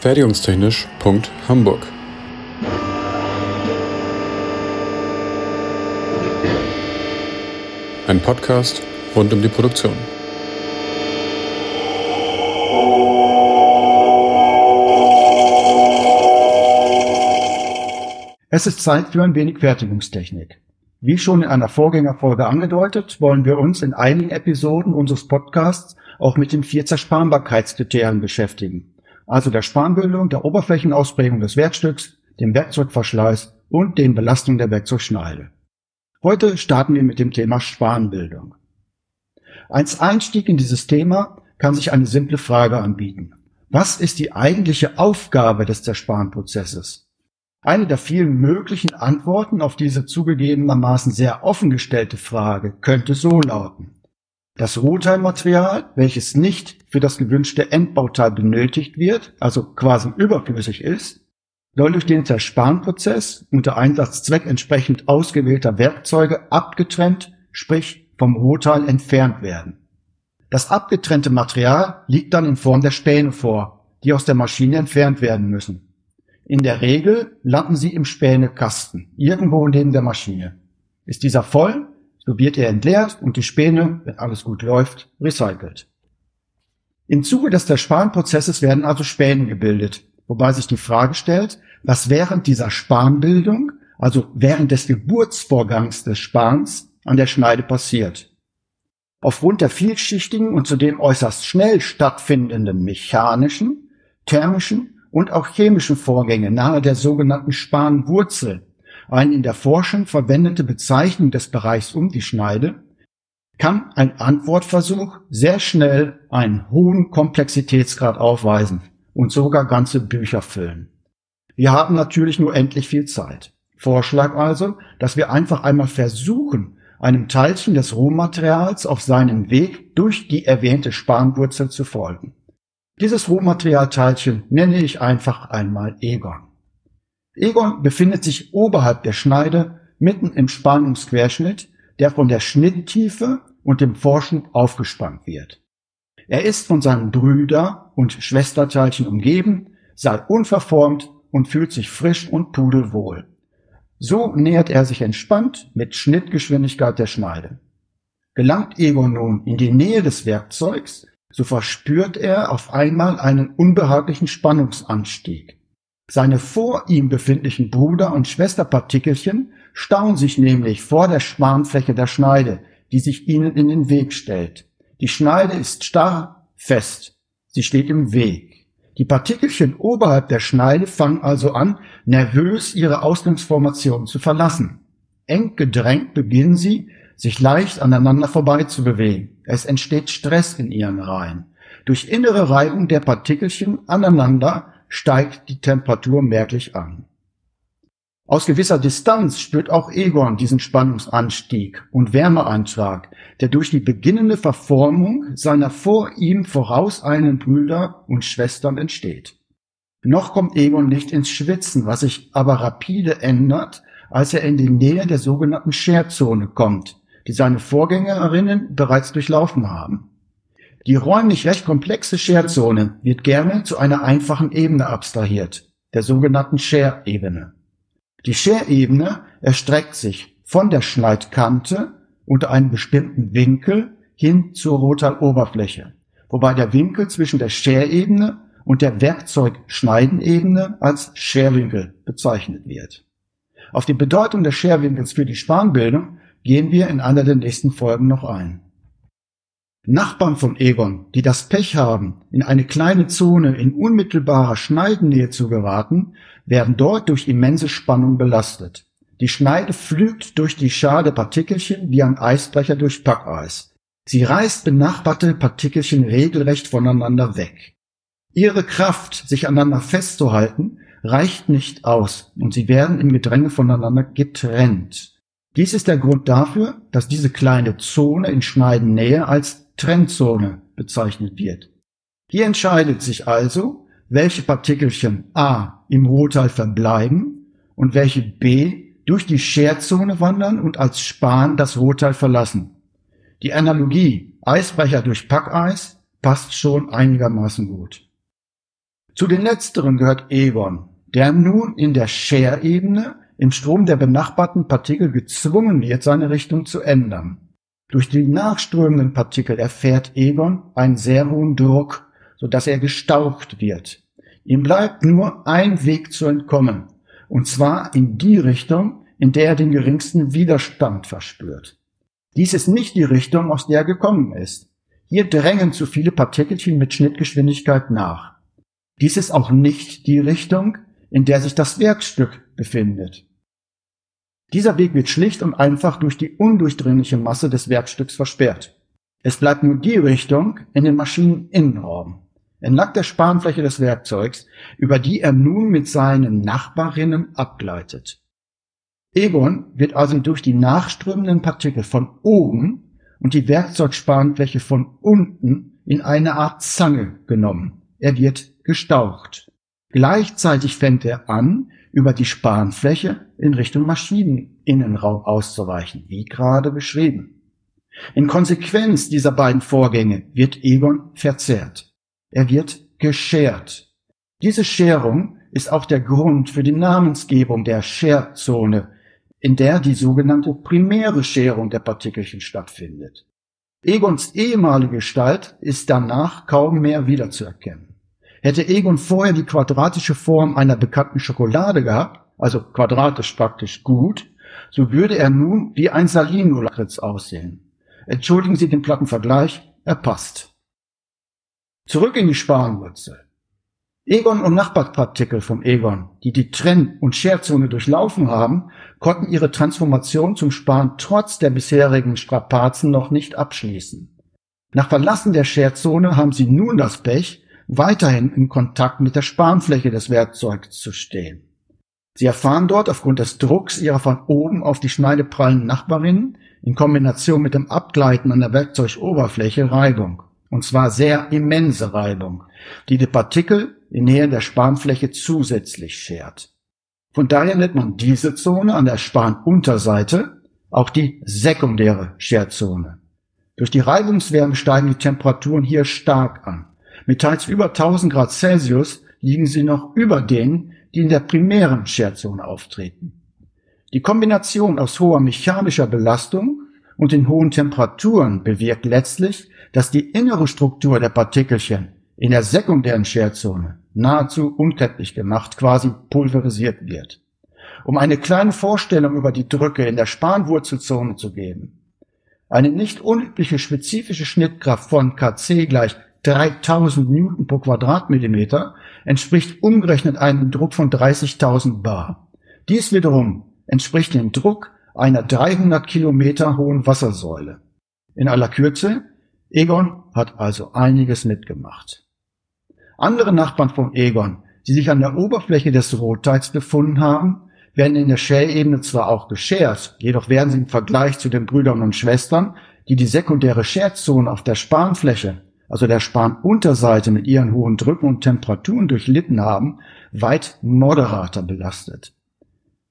Fertigungstechnisch.hamburg Ein Podcast rund um die Produktion. Es ist Zeit für ein wenig Fertigungstechnik. Wie schon in einer Vorgängerfolge angedeutet, wollen wir uns in einigen Episoden unseres Podcasts auch mit den vier Zersparbarkeitskriterien beschäftigen, also der Spanbildung, der Oberflächenausprägung des Werkstücks, dem Werkzeugverschleiß und den Belastungen der Werkzeugschneide. Heute starten wir mit dem Thema Spanbildung. Als Einstieg in dieses Thema kann sich eine simple Frage anbieten. Was ist die eigentliche Aufgabe des Zerspanprozesses? Eine der vielen möglichen Antworten auf diese zugegebenermaßen sehr offen gestellte Frage könnte so lauten. Das Rohteilmaterial, welches nicht für das gewünschte Endbauteil benötigt wird, also quasi überflüssig ist, soll durch den Zerspanprozess unter Einsatzzweck entsprechend ausgewählter Werkzeuge abgetrennt, sprich vom Rohteil entfernt werden. Das abgetrennte Material liegt dann in Form der Späne vor, die aus der Maschine entfernt werden müssen. In der Regel landen sie im Spänekasten, irgendwo neben der Maschine. Ist dieser voll, so wird er entleert und die Späne, wenn alles gut läuft, recycelt. Im Zuge des Zerspanprozesses werden also Späne gebildet, wobei sich die Frage stellt, was während dieser Spanbildung, also während des Geburtsvorgangs des Spans, an der Schneide passiert. Aufgrund der vielschichtigen und zudem äußerst schnell stattfindenden mechanischen, thermischen und auch chemischen Vorgänge nahe der sogenannten Spanwurzel eine in der Forschung verwendete Bezeichnung des Bereichs um die Schneide, kann ein Antwortversuch sehr schnell einen hohen Komplexitätsgrad aufweisen und sogar ganze Bücher füllen. Wir haben natürlich nur endlich viel Zeit. Vorschlag also, dass wir einfach einmal versuchen, einem Teilchen des Rohmaterials auf seinem Weg durch die erwähnte Spanwurzel zu folgen. Dieses Rohmaterialteilchen nenne ich einfach einmal Egon. Egon befindet sich oberhalb der Schneide, mitten im Spannungsquerschnitt, der von der Schnitttiefe und dem Vorschub aufgespannt wird. Er ist von seinen Brüder- und Schwesterteilchen umgeben, sei unverformt und fühlt sich frisch und pudelwohl. So nähert er sich entspannt mit Schnittgeschwindigkeit der Schneide. Gelangt Egon nun in die Nähe des Werkzeugs, so verspürt er auf einmal einen unbehaglichen Spannungsanstieg. Seine vor ihm befindlichen Bruder- und Schwesterpartikelchen stauen sich nämlich vor der Spanfläche der Schneide, die sich ihnen in den Weg stellt. Die Schneide ist starr, fest. Sie steht im Weg. Die Partikelchen oberhalb der Schneide fangen also an, nervös ihre Ausgangsformation zu verlassen. Eng gedrängt beginnen sie, sich leicht aneinander vorbeizubewegen. Es entsteht Stress in ihren Reihen. Durch innere Reibung der Partikelchen aneinander steigt die Temperatur merklich an. Aus gewisser Distanz spürt auch Egon diesen Spannungsanstieg und Wärmeantrag, der durch die beginnende Verformung seiner vor ihm vorauseilenden Brüder und Schwestern entsteht. Noch kommt Egon nicht ins Schwitzen, was sich aber rapide ändert, als er in die Nähe der sogenannten Scherzone kommt, die seine Vorgängerinnen bereits durchlaufen haben. Die räumlich recht komplexe Scherzone wird gerne zu einer einfachen Ebene abstrahiert, der sogenannten Share-Ebene. Die Share-Ebene erstreckt sich von der Schneidkante unter einem bestimmten Winkel hin zur Rohtaloberfläche, wobei der Winkel zwischen der Share-Ebene und der Werkzeugschneidenebene als Scherwinkel bezeichnet wird. Auf die Bedeutung des Scherwinkels für die Spanbildung gehen wir in einer der nächsten Folgen noch ein. Nachbarn von Egon, die das Pech haben, in eine kleine Zone in unmittelbarer Schneidennähe zu geraten, werden dort durch immense Spannung belastet. Die Schneide flügt durch die Schar der Partikelchen wie ein Eisbrecher durch Packeis. Sie reißt benachbarte Partikelchen regelrecht voneinander weg. Ihre Kraft, sich aneinander festzuhalten, reicht nicht aus und sie werden im Gedränge voneinander getrennt. Dies ist der Grund dafür, dass diese kleine Zone in Schneidennähe als Trendzone bezeichnet wird. Hier entscheidet sich also, welche Partikelchen A im Rohteil verbleiben und welche B durch die Scherzone wandern und als Span das Rohteil verlassen. Die Analogie Eisbrecher durch Packeis passt schon einigermaßen gut. Zu den letzteren gehört Egon, der nun in der Share-Ebene im Strom der benachbarten Partikel gezwungen wird, seine Richtung zu ändern. Durch die nachströmenden Partikel erfährt Egon einen sehr hohen Druck, so dass er gestaucht wird. Ihm bleibt nur ein Weg zu entkommen, und zwar in die Richtung, in der er den geringsten Widerstand verspürt. Dies ist nicht die Richtung, aus der er gekommen ist. Hier drängen zu viele Partikelchen mit Schnittgeschwindigkeit nach. Dies ist auch nicht die Richtung, in der sich das Werkstück befindet. Dieser Weg wird schlicht und einfach durch die undurchdringliche Masse des Werkstücks versperrt. Es bleibt nur die Richtung in den Maschineninnenraum, entlang der Spanfläche des Werkzeugs, über die er nun mit seinen Nachbarinnen abgleitet. Egon wird also durch die nachströmenden Partikel von oben und die Werkzeugspanfläche von unten in eine Art Zange genommen. Er wird gestaucht. Gleichzeitig fängt er an, über die Spanfläche in Richtung Maschineninnenraum auszuweichen, wie gerade beschrieben. In Konsequenz dieser beiden Vorgänge wird Egon verzerrt. Er wird geschert. Diese Scherung ist auch der Grund für die Namensgebung der Scherzone, in der die sogenannte primäre Scherung der Partikelchen stattfindet. Egons ehemalige Gestalt ist danach kaum mehr wiederzuerkennen. Hätte Egon vorher die quadratische Form einer bekannten Schokolade gehabt, also quadratisch praktisch gut, so würde er nun wie ein Salino-Lakritz aussehen. Entschuldigen Sie den platten Vergleich, er passt. Zurück in die Spanwurzel. Egon und Nachbarpartikel vom Egon, die die Trenn- und Scherzone durchlaufen haben, konnten ihre Transformation zum Span trotz der bisherigen Strapazen noch nicht abschließen. Nach Verlassen der Scherzone haben sie nun das Pech, weiterhin in Kontakt mit der Spanfläche des Werkzeugs zu stehen. Sie erfahren dort aufgrund des Drucks ihrer von oben auf die Schneide prallen Nachbarinnen in Kombination mit dem Abgleiten an der Werkzeugoberfläche Reibung. Und zwar sehr immense Reibung, die die Partikel in Nähe der Spanfläche zusätzlich schert. Von daher nennt man diese Zone an der Spanunterseite auch die sekundäre Scherzone. Durch die Reibungswärme steigen die Temperaturen hier stark an. Mit teils über 1000 Grad Celsius liegen sie noch über denen, die in der primären Scherzone auftreten. Die Kombination aus hoher mechanischer Belastung und den hohen Temperaturen bewirkt letztlich, dass die innere Struktur der Partikelchen in der sekundären Scherzone nahezu unkenntlich gemacht, quasi pulverisiert wird. Um eine kleine Vorstellung über die Drücke in der Spanwurzelzone zu geben. Eine nicht unübliche spezifische Schnittkraft von Kc gleich 3000 Newton pro Quadratmillimeter entspricht umgerechnet einem Druck von 30.000 Bar. Dies wiederum entspricht dem Druck einer 300 Kilometer hohen Wassersäule. In aller Kürze, Egon hat also einiges mitgemacht. Andere Nachbarn von Egon, die sich an der Oberfläche des Rotteils befunden haben, werden in der Schärebene zwar auch geschert, jedoch werden sie im Vergleich zu den Brüdern und Schwestern, die die sekundäre Scherzone auf der Spanfläche also der Spanunterseite mit ihren hohen Drücken und Temperaturen durchlitten haben, weit moderater belastet.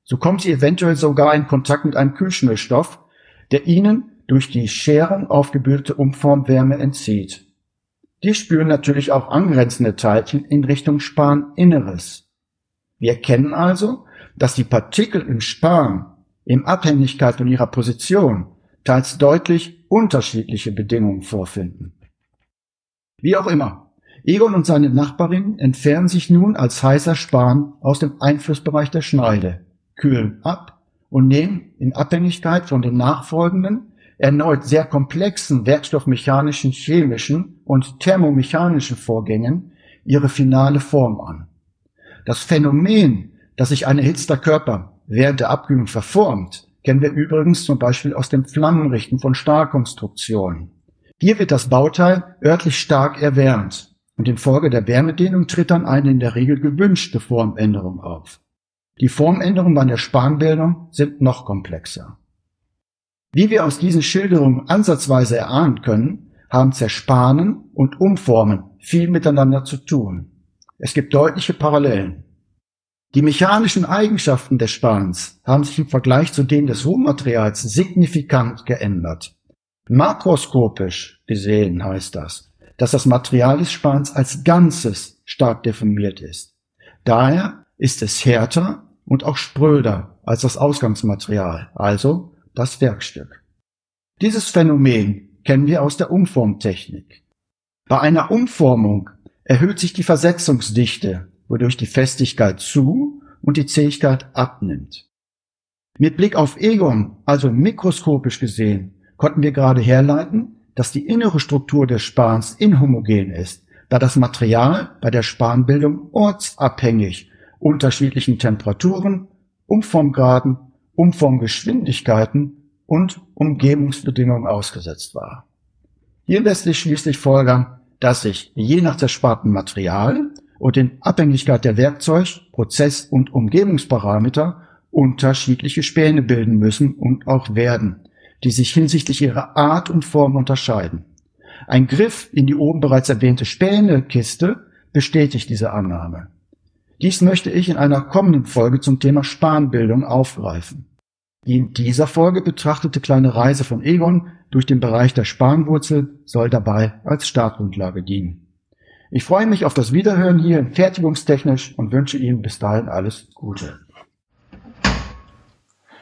So kommt sie eventuell sogar in Kontakt mit einem Kühlschmierstoff, der ihnen durch die Scherung aufgebildete Umformwärme entzieht. Die spüren natürlich auch angrenzende Teilchen in Richtung Spaninneres. Wir erkennen also, dass die Partikel im Span in Abhängigkeit von ihrer Position teils deutlich unterschiedliche Bedingungen vorfinden. Wie auch immer. Egon und seine Nachbarin entfernen sich nun als heißer Span aus dem Einflussbereich der Schneide, kühlen ab und nehmen in Abhängigkeit von den nachfolgenden, erneut sehr komplexen werkstoffmechanischen, chemischen und thermomechanischen Vorgängen ihre finale Form an. Das Phänomen, dass sich ein erhitzter Körper während der Abkühlung verformt, kennen wir übrigens zum Beispiel aus dem Flammenrichten von Stahlkonstruktionen. Hier wird das Bauteil örtlich stark erwärmt und infolge der Wärmedehnung tritt dann eine in der Regel gewünschte Formänderung auf. Die Formänderungen bei der Spanbildung sind noch komplexer. Wie wir aus diesen Schilderungen ansatzweise erahnen können, haben Zerspanen und Umformen viel miteinander zu tun. Es gibt deutliche Parallelen. Die mechanischen Eigenschaften des Spans haben sich im Vergleich zu denen des Rohmaterials signifikant geändert. Makroskopisch gesehen heißt das, dass das Material des Spans als Ganzes stark deformiert ist. Daher ist es härter und auch spröder als das Ausgangsmaterial, also das Werkstück. Dieses Phänomen kennen wir aus der Umformtechnik. Bei einer Umformung erhöht sich die Versetzungsdichte, wodurch die Festigkeit zu und die Zähigkeit abnimmt. Mit Blick auf Egon, also mikroskopisch gesehen, konnten wir gerade herleiten, dass die innere Struktur des Spans inhomogen ist, da das Material bei der Spanbildung ortsabhängig unterschiedlichen Temperaturen, Umformgraden, Umformgeschwindigkeiten und Umgebungsbedingungen ausgesetzt war. Hier lässt sich schließlich folgern, dass sich je nach zersparten Material und in Abhängigkeit der Werkzeug-, Prozess- und Umgebungsparameter unterschiedliche Späne bilden müssen und auch werden, die sich hinsichtlich ihrer Art und Form unterscheiden. Ein Griff in die oben bereits erwähnte Spänekiste bestätigt diese Annahme. Dies möchte ich in einer kommenden Folge zum Thema Spanbildung aufgreifen. Die in dieser Folge betrachtete kleine Reise von Egon durch den Bereich der Spanwurzel soll dabei als Startgrundlage dienen. Ich freue mich auf das Wiederhören hier in Fertigungstechnisch und wünsche Ihnen bis dahin alles Gute.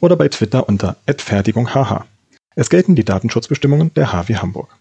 oder bei Twitter unter @fertigunghh. Es gelten die Datenschutzbestimmungen der HW Hamburg.